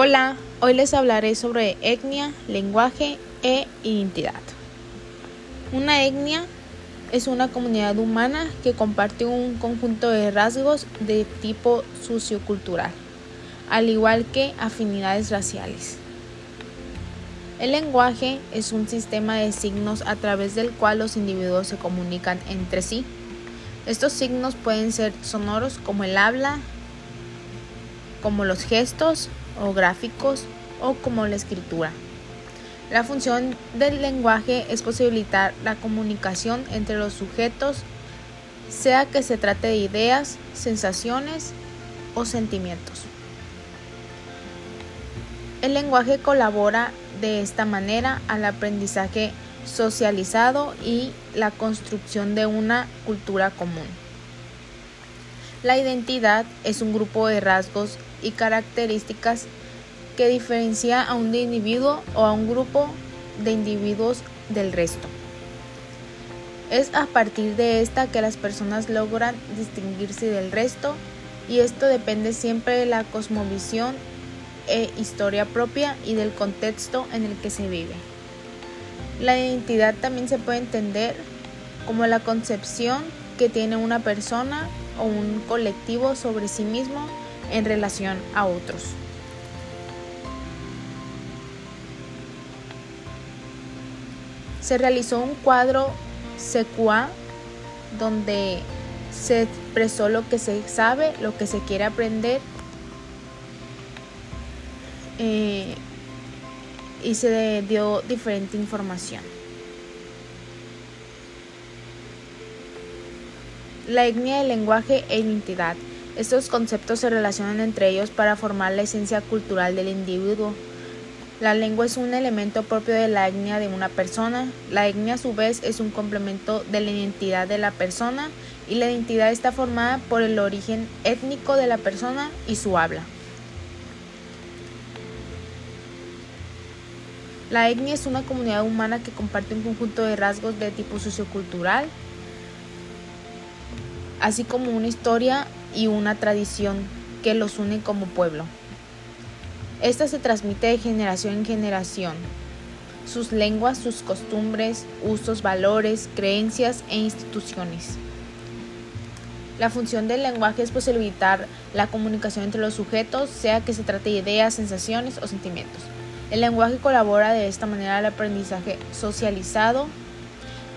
Hola, hoy les hablaré sobre etnia, lenguaje e identidad. Una etnia es una comunidad humana que comparte un conjunto de rasgos de tipo sociocultural, al igual que afinidades raciales. El lenguaje es un sistema de signos a través del cual los individuos se comunican entre sí. Estos signos pueden ser sonoros como el habla, como los gestos o gráficos o como la escritura. La función del lenguaje es posibilitar la comunicación entre los sujetos, sea que se trate de ideas, sensaciones o sentimientos. El lenguaje colabora de esta manera al aprendizaje socializado y la construcción de una cultura común. La identidad es un grupo de rasgos y características que diferencia a un individuo o a un grupo de individuos del resto. Es a partir de esta que las personas logran distinguirse del resto y esto depende siempre de la cosmovisión e historia propia y del contexto en el que se vive. La identidad también se puede entender como la concepción que tiene una persona o un colectivo sobre sí mismo en relación a otros. Se realizó un cuadro secua donde se expresó lo que se sabe, lo que se quiere aprender eh, y se dio diferente información. La etnia del lenguaje e identidad. Estos conceptos se relacionan entre ellos para formar la esencia cultural del individuo. La lengua es un elemento propio de la etnia de una persona. La etnia a su vez es un complemento de la identidad de la persona y la identidad está formada por el origen étnico de la persona y su habla. La etnia es una comunidad humana que comparte un conjunto de rasgos de tipo sociocultural, así como una historia y una tradición que los une como pueblo. Esta se transmite de generación en generación. Sus lenguas, sus costumbres, usos, valores, creencias e instituciones. La función del lenguaje es posibilitar la comunicación entre los sujetos, sea que se trate de ideas, sensaciones o sentimientos. El lenguaje colabora de esta manera al aprendizaje socializado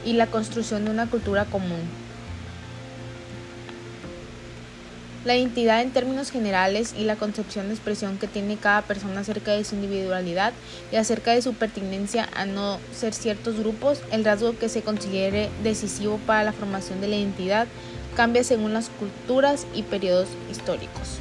y la construcción de una cultura común. La identidad en términos generales y la concepción de expresión que tiene cada persona acerca de su individualidad y acerca de su pertinencia a no ser ciertos grupos, el rasgo que se considere decisivo para la formación de la identidad cambia según las culturas y periodos históricos.